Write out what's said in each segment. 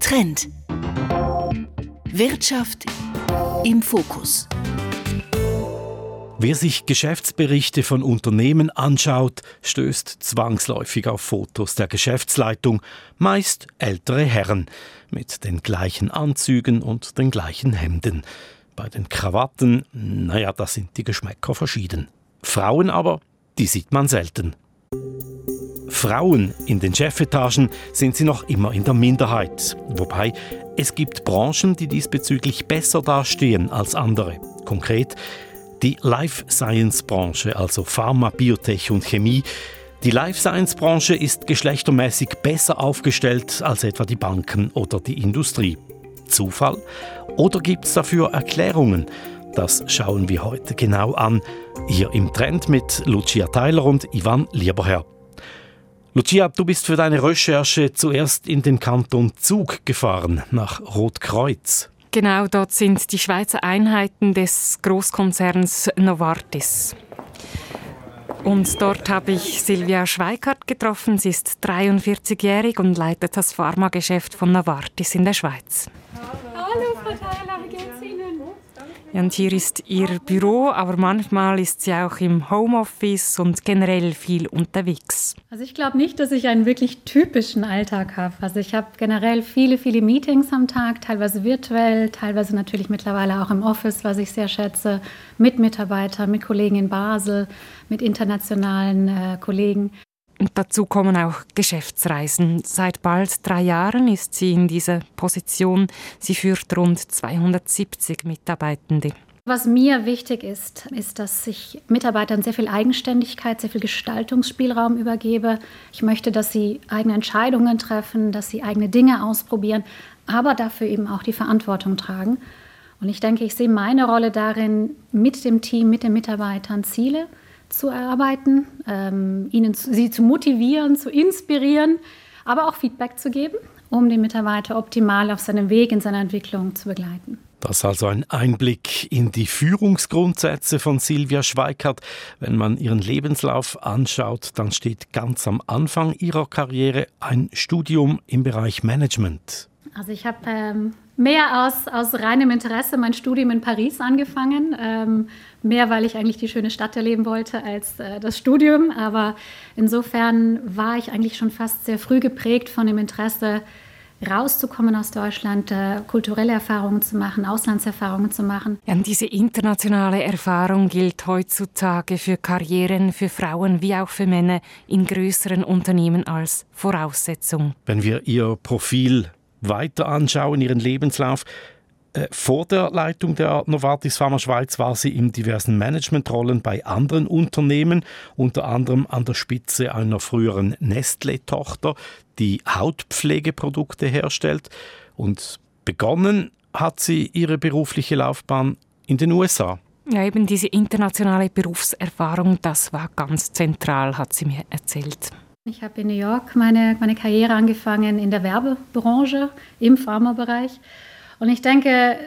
Trend. Wirtschaft im Fokus. Wer sich Geschäftsberichte von Unternehmen anschaut, stößt zwangsläufig auf Fotos der Geschäftsleitung, meist ältere Herren, mit den gleichen Anzügen und den gleichen Hemden. Bei den Krawatten, naja, da sind die Geschmäcker verschieden. Frauen aber, die sieht man selten. Frauen in den Chefetagen sind sie noch immer in der Minderheit. Wobei es gibt Branchen, die diesbezüglich besser dastehen als andere. Konkret die Life Science Branche, also Pharma, Biotech und Chemie. Die Life Science Branche ist geschlechtermäßig besser aufgestellt als etwa die Banken oder die Industrie. Zufall? Oder gibt es dafür Erklärungen? Das schauen wir heute genau an, hier im Trend mit Lucia Tyler und Ivan Lieberherr. Lucia, du bist für deine Recherche zuerst in den Kanton Zug gefahren, nach Rotkreuz. Genau, dort sind die Schweizer Einheiten des Großkonzerns Novartis. Und dort habe ich Silvia Schweikart getroffen. Sie ist 43-jährig und leitet das Pharmageschäft von Novartis in der Schweiz. Hallo, Frau Theiler, wie geht's Ihnen? Und hier ist ihr Büro, aber manchmal ist sie auch im Homeoffice und generell viel unterwegs. Also ich glaube nicht, dass ich einen wirklich typischen Alltag habe. Also ich habe generell viele, viele Meetings am Tag, teilweise virtuell, teilweise natürlich mittlerweile auch im Office, was ich sehr schätze, mit Mitarbeitern, mit Kollegen in Basel, mit internationalen äh, Kollegen. Und dazu kommen auch Geschäftsreisen. Seit bald drei Jahren ist sie in dieser Position. Sie führt rund 270 Mitarbeitende. Was mir wichtig ist, ist, dass ich Mitarbeitern sehr viel Eigenständigkeit, sehr viel Gestaltungsspielraum übergebe. Ich möchte, dass sie eigene Entscheidungen treffen, dass sie eigene Dinge ausprobieren, aber dafür eben auch die Verantwortung tragen. Und ich denke, ich sehe meine Rolle darin, mit dem Team, mit den Mitarbeitern Ziele zu erarbeiten, ähm, ihnen zu, sie zu motivieren, zu inspirieren, aber auch Feedback zu geben, um den Mitarbeiter optimal auf seinem Weg in seiner Entwicklung zu begleiten. Das ist also ein Einblick in die Führungsgrundsätze von Silvia Schweikart. Wenn man ihren Lebenslauf anschaut, dann steht ganz am Anfang ihrer Karriere ein Studium im Bereich Management. Also ich habe ähm, mehr aus, aus reinem Interesse mein Studium in Paris angefangen. Ähm, mehr, weil ich eigentlich die schöne Stadt erleben wollte als äh, das Studium. Aber insofern war ich eigentlich schon fast sehr früh geprägt von dem Interesse, rauszukommen aus Deutschland, äh, kulturelle Erfahrungen zu machen, Auslandserfahrungen zu machen. Ja, diese internationale Erfahrung gilt heutzutage für Karrieren für Frauen wie auch für Männer in größeren Unternehmen als Voraussetzung. Wenn wir Ihr Profil weiter anschauen, Ihren Lebenslauf, äh, vor der Leitung der Novartis Pharma Schweiz war sie in diversen Managementrollen bei anderen Unternehmen, unter anderem an der Spitze einer früheren Nestle-Tochter, die Hautpflegeprodukte herstellt. Und begonnen hat sie ihre berufliche Laufbahn in den USA. Ja, eben diese internationale Berufserfahrung, das war ganz zentral, hat sie mir erzählt. Ich habe in New York meine, meine Karriere angefangen in der Werbebranche im Pharmabereich. Und ich denke,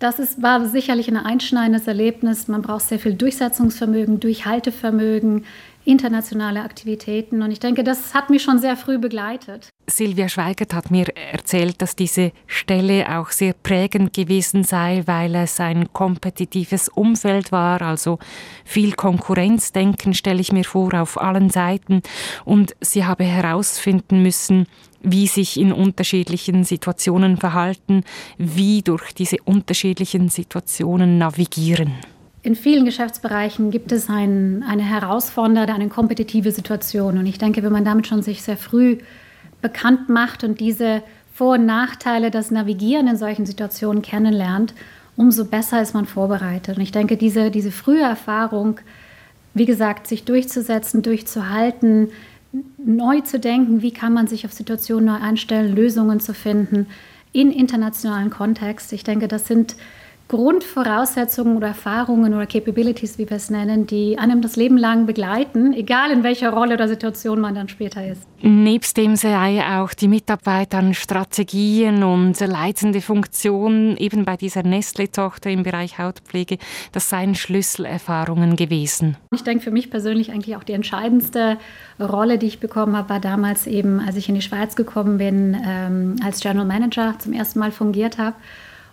das ist, war sicherlich ein einschneidendes Erlebnis. Man braucht sehr viel Durchsetzungsvermögen, Durchhaltevermögen, internationale Aktivitäten. Und ich denke, das hat mich schon sehr früh begleitet. Silvia Schweigert hat mir erzählt, dass diese Stelle auch sehr prägend gewesen sei, weil es ein kompetitives Umfeld war, also viel Konkurrenzdenken stelle ich mir vor auf allen Seiten. Und sie habe herausfinden müssen, wie sich in unterschiedlichen Situationen verhalten, wie durch diese unterschiedlichen Situationen navigieren. In vielen Geschäftsbereichen gibt es ein, eine herausfordernde, eine kompetitive Situation. Und ich denke, wenn man damit schon sich sehr früh bekannt macht und diese Vor- und Nachteile, das Navigieren in solchen Situationen kennenlernt, umso besser ist man vorbereitet. Und ich denke, diese, diese frühe Erfahrung, wie gesagt, sich durchzusetzen, durchzuhalten, neu zu denken, wie kann man sich auf Situationen neu einstellen, Lösungen zu finden in internationalen Kontext. Ich denke, das sind Grundvoraussetzungen oder Erfahrungen oder Capabilities, wie wir es nennen, die einem das Leben lang begleiten, egal in welcher Rolle oder Situation man dann später ist. Nebst dem sei auch die Mitarbeit an Strategien und leitende Funktionen eben bei dieser Nestle-Tochter im Bereich Hautpflege, das seien Schlüsselerfahrungen gewesen. Ich denke für mich persönlich eigentlich auch die entscheidendste Rolle, die ich bekommen habe, war damals eben, als ich in die Schweiz gekommen bin, ähm, als General Manager zum ersten Mal fungiert habe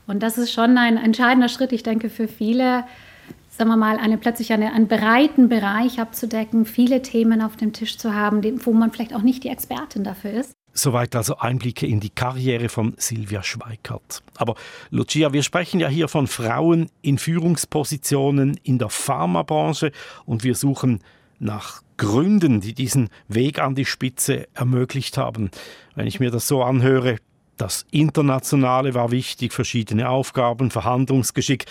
und das ist schon ein entscheidender Schritt, ich denke, für viele, sagen wir mal, eine, plötzlich eine, einen breiten Bereich abzudecken, viele Themen auf dem Tisch zu haben, wo man vielleicht auch nicht die Expertin dafür ist. Soweit also Einblicke in die Karriere von Silvia Schweikart. Aber Lucia, wir sprechen ja hier von Frauen in Führungspositionen in der Pharmabranche und wir suchen nach Gründen, die diesen Weg an die Spitze ermöglicht haben. Wenn ich mir das so anhöre, das Internationale war wichtig, verschiedene Aufgaben, Verhandlungsgeschick.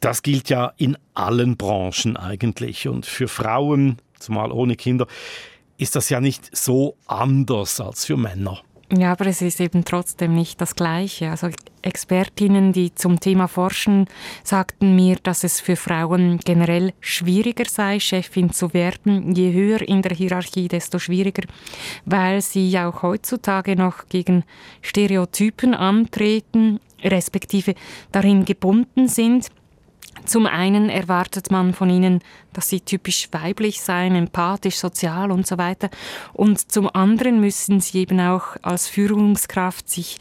Das gilt ja in allen Branchen eigentlich. Und für Frauen, zumal ohne Kinder, ist das ja nicht so anders als für Männer. Ja, aber es ist eben trotzdem nicht das Gleiche. Also Expertinnen, die zum Thema forschen, sagten mir, dass es für Frauen generell schwieriger sei, Chefin zu werden. Je höher in der Hierarchie, desto schwieriger, weil sie auch heutzutage noch gegen Stereotypen antreten, respektive darin gebunden sind. Zum einen erwartet man von ihnen, dass sie typisch weiblich seien, empathisch, sozial und so weiter. Und zum anderen müssen sie eben auch als Führungskraft sich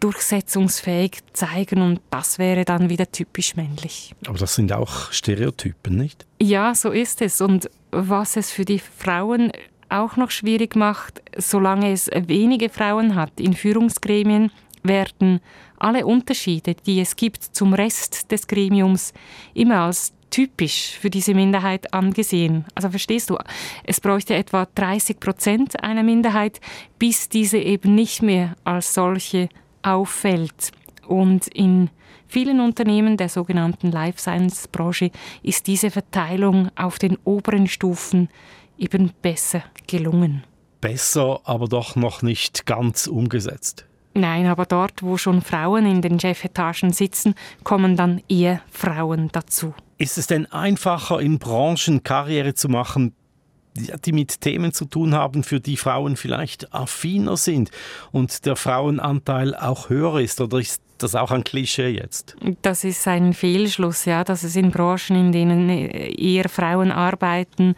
durchsetzungsfähig zeigen und das wäre dann wieder typisch männlich. Aber das sind auch Stereotypen, nicht? Ja, so ist es. Und was es für die Frauen auch noch schwierig macht, solange es wenige Frauen hat in Führungsgremien, werden alle Unterschiede, die es gibt zum Rest des Gremiums, immer als typisch für diese Minderheit angesehen. Also verstehst du, es bräuchte etwa 30 Prozent einer Minderheit, bis diese eben nicht mehr als solche auffällt. Und in vielen Unternehmen der sogenannten Life Science Branche ist diese Verteilung auf den oberen Stufen eben besser gelungen. Besser, aber doch noch nicht ganz umgesetzt. Nein, aber dort, wo schon Frauen in den Chefetagen sitzen, kommen dann eher Frauen dazu. Ist es denn einfacher, in Branchen Karriere zu machen, die mit Themen zu tun haben, für die Frauen vielleicht affiner sind und der Frauenanteil auch höher ist? Oder ist das auch ein Klischee jetzt? Das ist ein Fehlschluss, ja, dass es in Branchen, in denen eher Frauen arbeiten,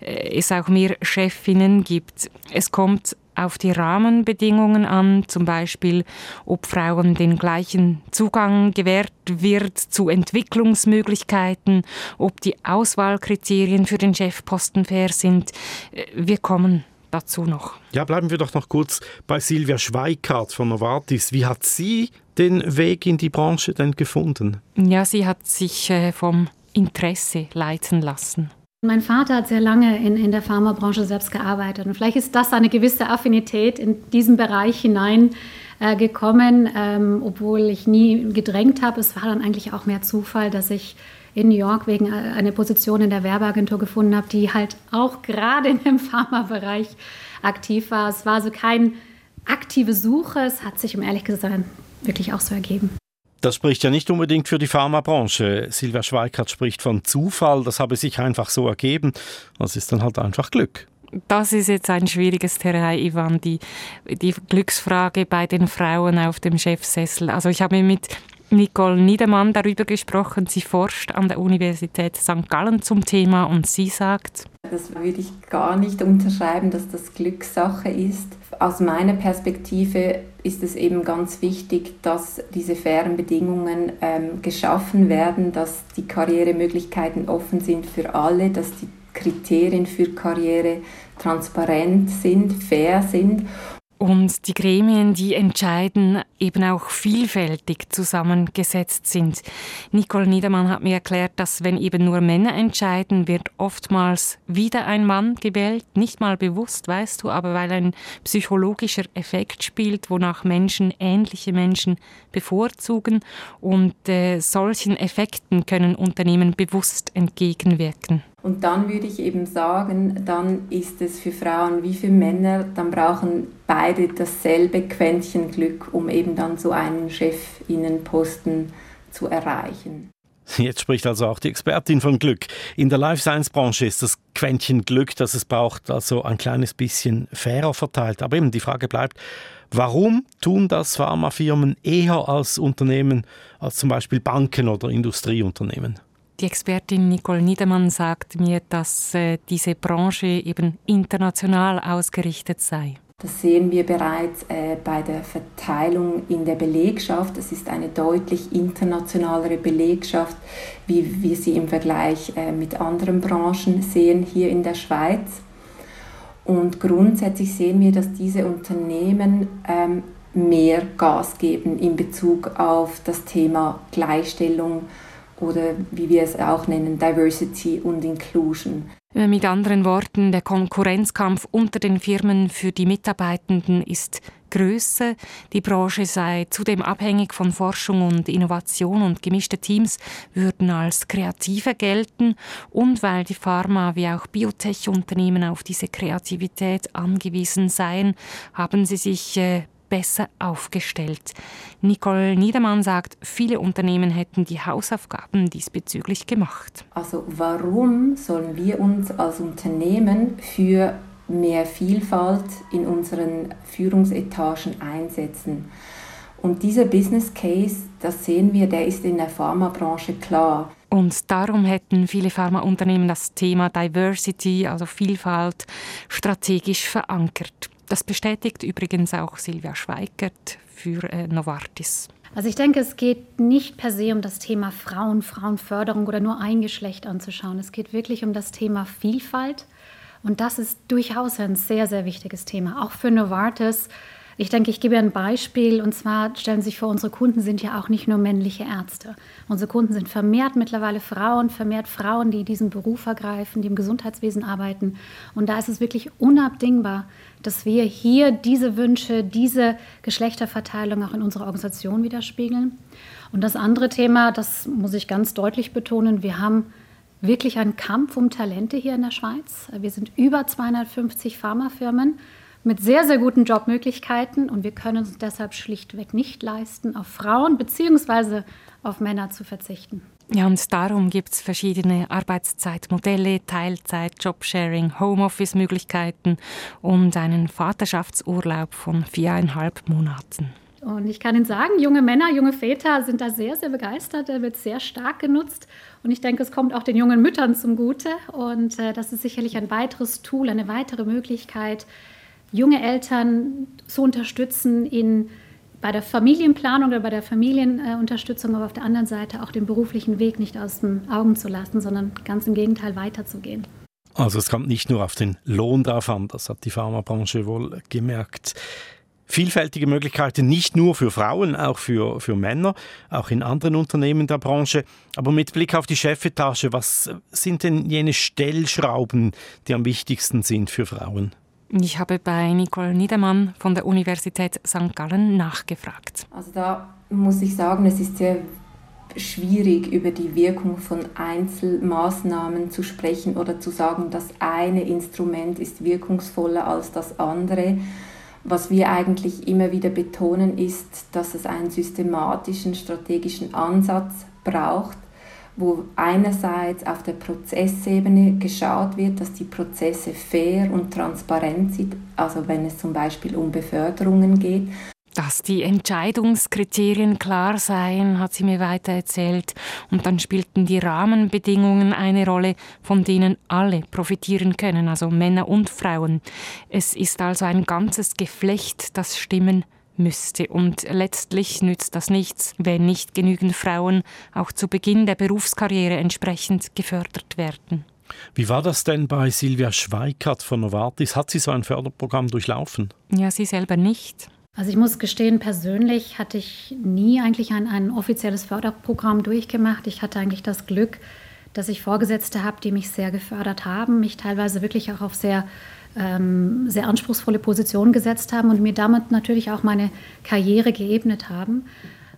äh, es auch mehr Chefinnen gibt. Es kommt auf die Rahmenbedingungen an, zum Beispiel ob Frauen den gleichen Zugang gewährt wird zu Entwicklungsmöglichkeiten, ob die Auswahlkriterien für den Chefposten fair sind. Äh, wir kommen dazu noch. Ja, bleiben wir doch noch kurz bei Silvia Schweikart von Novartis. Wie hat sie den Weg in die Branche denn gefunden? Ja, sie hat sich äh, vom Interesse leiten lassen. Mein Vater hat sehr lange in, in der Pharmabranche selbst gearbeitet und vielleicht ist das eine gewisse Affinität in diesen Bereich hinein äh, ähm, obwohl ich nie gedrängt habe. Es war dann eigentlich auch mehr Zufall, dass ich in New York wegen äh, einer Position in der Werbeagentur gefunden habe, die halt auch gerade in dem Pharmabereich aktiv war. Es war also keine aktive Suche, es hat sich, um ehrlich gesagt, wirklich auch so ergeben. Das spricht ja nicht unbedingt für die Pharmabranche. Silvia Schweikart spricht von Zufall, das habe sich einfach so ergeben. Das ist dann halt einfach Glück. Das ist jetzt ein schwieriges Terrain, Ivan, die, die Glücksfrage bei den Frauen auf dem Chefsessel. Also ich habe mit Nicole Niedermann darüber gesprochen. Sie forscht an der Universität St. Gallen zum Thema und sie sagt, das würde ich gar nicht unterschreiben, dass das Glückssache ist. Aus meiner Perspektive ist es eben ganz wichtig, dass diese fairen Bedingungen ähm, geschaffen werden, dass die Karrieremöglichkeiten offen sind für alle, dass die Kriterien für Karriere transparent sind, fair sind und die Gremien, die entscheiden, eben auch vielfältig zusammengesetzt sind. Nicole Niedermann hat mir erklärt, dass wenn eben nur Männer entscheiden, wird oftmals wieder ein Mann gewählt, nicht mal bewusst, weißt du, aber weil ein psychologischer Effekt spielt, wonach Menschen ähnliche Menschen bevorzugen und äh, solchen Effekten können Unternehmen bewusst entgegenwirken. Und dann würde ich eben sagen, dann ist es für Frauen wie für Männer, dann brauchen beide dasselbe Quäntchen Glück, um eben dann so einen Chefinnenposten zu erreichen. Jetzt spricht also auch die Expertin von Glück. In der Life Science Branche ist das Quäntchen Glück, das es braucht, also ein kleines bisschen fairer verteilt. Aber eben die Frage bleibt, warum tun das Pharmafirmen eher als Unternehmen als zum Beispiel Banken oder Industrieunternehmen? Die Expertin Nicole Niedermann sagt mir, dass äh, diese Branche eben international ausgerichtet sei. Das sehen wir bereits äh, bei der Verteilung in der Belegschaft. Es ist eine deutlich internationalere Belegschaft, wie wir sie im Vergleich äh, mit anderen Branchen sehen hier in der Schweiz. Und grundsätzlich sehen wir, dass diese Unternehmen ähm, mehr Gas geben in Bezug auf das Thema Gleichstellung oder wie wir es auch nennen, Diversity und Inclusion. Äh, mit anderen Worten, der Konkurrenzkampf unter den Firmen für die Mitarbeitenden ist größer. Die Branche sei zudem abhängig von Forschung und Innovation und gemischte Teams würden als kreativer gelten. Und weil die Pharma- wie auch Biotech-Unternehmen auf diese Kreativität angewiesen seien, haben sie sich äh, besser aufgestellt. Nicole Niedermann sagt, viele Unternehmen hätten die Hausaufgaben diesbezüglich gemacht. Also warum sollen wir uns als Unternehmen für mehr Vielfalt in unseren Führungsetagen einsetzen? Und dieser Business Case, das sehen wir, der ist in der Pharmabranche klar. Und darum hätten viele Pharmaunternehmen das Thema Diversity, also Vielfalt, strategisch verankert. Das bestätigt übrigens auch Silvia Schweigert für äh, Novartis. Also ich denke, es geht nicht per se um das Thema Frauen, Frauenförderung oder nur ein Geschlecht anzuschauen. Es geht wirklich um das Thema Vielfalt. Und das ist durchaus ein sehr, sehr wichtiges Thema, auch für Novartis. Ich denke, ich gebe ein Beispiel und zwar stellen Sie sich vor, unsere Kunden sind ja auch nicht nur männliche Ärzte. Unsere Kunden sind vermehrt mittlerweile Frauen, vermehrt Frauen, die diesen Beruf ergreifen, die im Gesundheitswesen arbeiten. Und da ist es wirklich unabdingbar, dass wir hier diese Wünsche, diese Geschlechterverteilung auch in unserer Organisation widerspiegeln. Und das andere Thema, das muss ich ganz deutlich betonen, wir haben wirklich einen Kampf um Talente hier in der Schweiz. Wir sind über 250 Pharmafirmen mit sehr, sehr guten Jobmöglichkeiten und wir können uns deshalb schlichtweg nicht leisten, auf Frauen bzw. auf Männer zu verzichten. Ja, und darum gibt es verschiedene Arbeitszeitmodelle, Teilzeit, Jobsharing, Homeoffice-Möglichkeiten und einen Vaterschaftsurlaub von viereinhalb Monaten. Und ich kann Ihnen sagen, junge Männer, junge Väter sind da sehr, sehr begeistert. Der wird sehr stark genutzt. Und ich denke, es kommt auch den jungen Müttern zum Gute. Und äh, das ist sicherlich ein weiteres Tool, eine weitere Möglichkeit, junge Eltern zu unterstützen in, bei der Familienplanung oder bei der Familienunterstützung, aber auf der anderen Seite auch den beruflichen Weg nicht aus den Augen zu lassen, sondern ganz im Gegenteil weiterzugehen. Also es kommt nicht nur auf den Lohn drauf an, das hat die Pharmabranche wohl gemerkt. Vielfältige Möglichkeiten nicht nur für Frauen, auch für, für Männer, auch in anderen Unternehmen der Branche. Aber mit Blick auf die Chefetage, was sind denn jene Stellschrauben, die am wichtigsten sind für Frauen? Ich habe bei Nicole Niedermann von der Universität St. Gallen nachgefragt. Also da muss ich sagen, es ist sehr schwierig, über die Wirkung von Einzelmaßnahmen zu sprechen oder zu sagen, das eine Instrument ist wirkungsvoller als das andere. Was wir eigentlich immer wieder betonen, ist, dass es einen systematischen, strategischen Ansatz braucht, wo einerseits auf der Prozessebene geschaut wird, dass die Prozesse fair und transparent sind, also wenn es zum Beispiel um Beförderungen geht. Dass die Entscheidungskriterien klar seien, hat sie mir weiter erzählt. Und dann spielten die Rahmenbedingungen eine Rolle, von denen alle profitieren können, also Männer und Frauen. Es ist also ein ganzes Geflecht, das Stimmen müsste. Und letztlich nützt das nichts, wenn nicht genügend Frauen auch zu Beginn der Berufskarriere entsprechend gefördert werden. Wie war das denn bei Silvia Schweikart von Novartis? Hat sie so ein Förderprogramm durchlaufen? Ja, sie selber nicht. Also ich muss gestehen, persönlich hatte ich nie eigentlich ein, ein offizielles Förderprogramm durchgemacht. Ich hatte eigentlich das Glück, dass ich Vorgesetzte habe, die mich sehr gefördert haben, mich teilweise wirklich auch auf sehr ähm, sehr anspruchsvolle Positionen gesetzt haben und mir damit natürlich auch meine Karriere geebnet haben.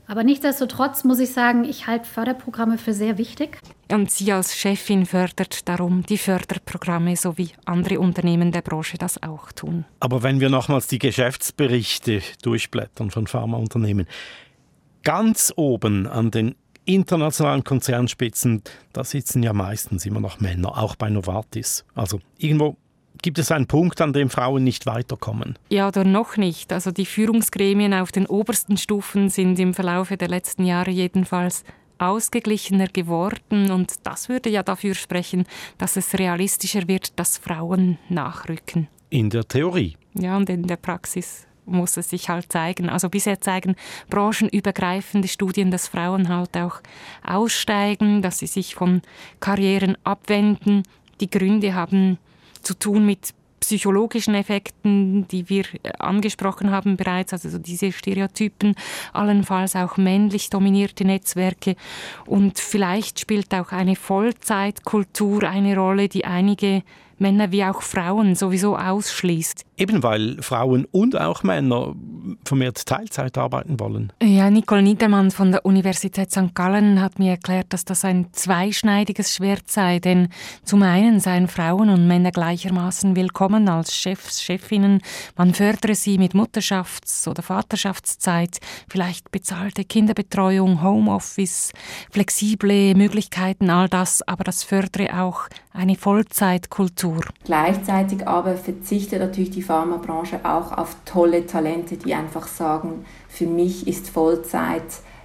Aber nichtsdestotrotz muss ich sagen, ich halte Förderprogramme für sehr wichtig. Und sie als Chefin fördert darum die Förderprogramme, so wie andere Unternehmen der Branche das auch tun. Aber wenn wir nochmals die Geschäftsberichte durchblättern von Pharmaunternehmen, ganz oben an den internationalen Konzernspitzen, da sitzen ja meistens immer noch Männer, auch bei Novartis. Also irgendwo Gibt es einen Punkt, an dem Frauen nicht weiterkommen? Ja, oder noch nicht. Also die Führungsgremien auf den obersten Stufen sind im Verlaufe der letzten Jahre jedenfalls ausgeglichener geworden und das würde ja dafür sprechen, dass es realistischer wird, dass Frauen nachrücken. In der Theorie. Ja, und in der Praxis muss es sich halt zeigen. Also bisher zeigen branchenübergreifende Studien, dass Frauen halt auch aussteigen, dass sie sich von Karrieren abwenden. Die Gründe haben zu tun mit psychologischen Effekten, die wir äh, angesprochen haben bereits, also diese Stereotypen, allenfalls auch männlich dominierte Netzwerke. Und vielleicht spielt auch eine Vollzeitkultur eine Rolle, die einige Männer wie auch Frauen sowieso ausschließt. Eben weil Frauen und auch Männer vermehrt Teilzeit arbeiten wollen. Ja, Nicole Niedermann von der Universität St. Gallen hat mir erklärt, dass das ein zweischneidiges Schwert sei, denn zum einen seien Frauen und Männer gleichermaßen willkommen als Chefs, Chefinnen. Man fördere sie mit Mutterschafts- oder Vaterschaftszeit, vielleicht bezahlte Kinderbetreuung, Homeoffice, flexible Möglichkeiten, all das, aber das fördere auch eine Vollzeitkultur. Gleichzeitig aber verzichtet natürlich die Pharmabranche auch auf tolle Talente, die einfach sagen, für mich ist Vollzeit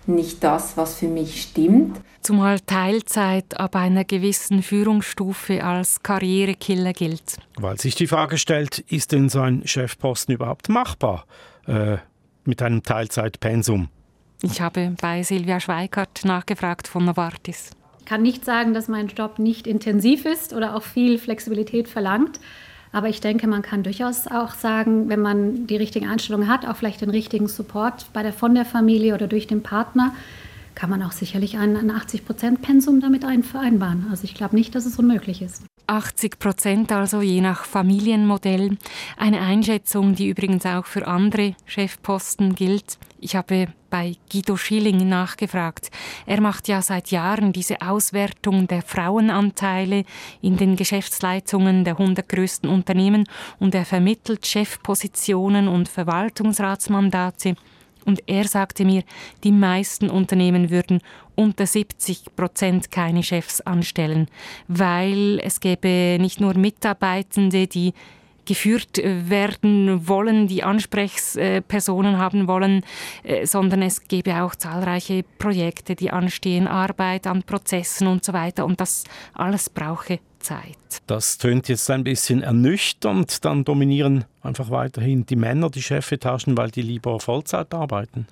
nicht das, was für mich stimmt. Zumal Teilzeit ab einer gewissen Führungsstufe als Karrierekiller gilt. Weil sich die Frage stellt, ist denn so ein Chefposten überhaupt machbar äh, mit einem Teilzeitpensum? Ich habe bei Silvia Schweikart nachgefragt von Novartis. Ich kann nicht sagen, dass mein Job nicht intensiv ist oder auch viel Flexibilität verlangt. Aber ich denke, man kann durchaus auch sagen, wenn man die richtige Einstellung hat, auch vielleicht den richtigen Support bei der, von der Familie oder durch den Partner, kann man auch sicherlich ein, ein 80-Prozent-Pensum damit vereinbaren. Also ich glaube nicht, dass es unmöglich ist. 80 Prozent also je nach Familienmodell. Eine Einschätzung, die übrigens auch für andere Chefposten gilt. Ich habe bei Guido Schilling nachgefragt. Er macht ja seit Jahren diese Auswertung der Frauenanteile in den Geschäftsleitungen der 100 größten Unternehmen und er vermittelt Chefpositionen und Verwaltungsratsmandate. Und er sagte mir, die meisten Unternehmen würden unter 70 Prozent keine Chefs anstellen, weil es gäbe nicht nur Mitarbeitende, die geführt werden wollen, die Ansprechpersonen haben wollen, äh, sondern es gäbe auch zahlreiche Projekte, die anstehen, Arbeit an Prozessen und so weiter. Und das alles brauche Zeit. Das tönt jetzt ein bisschen ernüchternd. Dann dominieren einfach weiterhin die Männer die Chefetagen, weil die lieber Vollzeit arbeiten.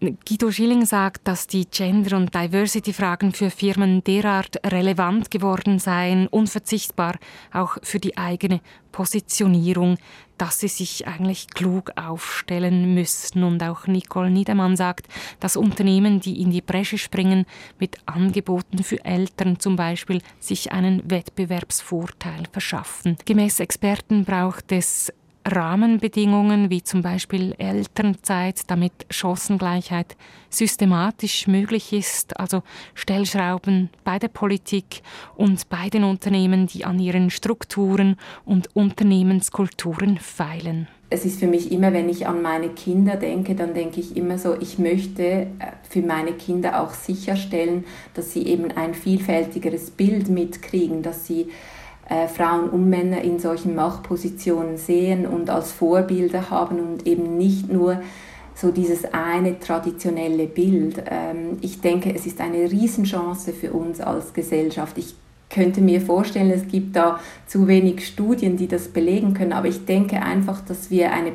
Guido Schilling sagt, dass die Gender- und Diversity-Fragen für Firmen derart relevant geworden seien, unverzichtbar auch für die eigene Positionierung, dass sie sich eigentlich klug aufstellen müssten. Und auch Nicole Niedermann sagt, dass Unternehmen, die in die Bresche springen, mit Angeboten für Eltern zum Beispiel sich einen Wettbewerbsvorteil verschaffen. Gemäß Experten braucht es Rahmenbedingungen wie zum Beispiel Elternzeit, damit Chancengleichheit systematisch möglich ist, also Stellschrauben bei der Politik und bei den Unternehmen, die an ihren Strukturen und Unternehmenskulturen feilen. Es ist für mich immer, wenn ich an meine Kinder denke, dann denke ich immer so, ich möchte äh, für meine Kinder auch sicherstellen, dass sie eben ein vielfältigeres Bild mitkriegen, dass sie äh, Frauen und Männer in solchen Machtpositionen sehen und als Vorbilder haben und eben nicht nur so dieses eine traditionelle Bild. Ähm, ich denke, es ist eine Riesenchance für uns als Gesellschaft. Ich könnte mir vorstellen, es gibt da zu wenig Studien, die das belegen können, aber ich denke einfach, dass wir eine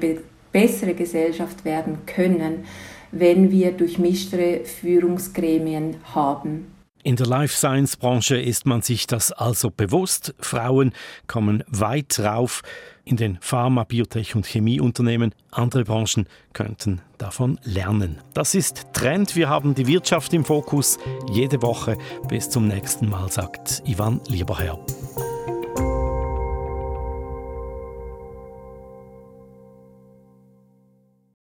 bessere Gesellschaft werden können, wenn wir durchmischtere Führungsgremien haben. In der Life Science Branche ist man sich das also bewusst. Frauen kommen weit rauf in den Pharma-, Biotech- und Chemieunternehmen. Andere Branchen könnten davon lernen. Das ist Trend. Wir haben die Wirtschaft im Fokus jede Woche. Bis zum nächsten Mal, sagt Ivan Lieberherr.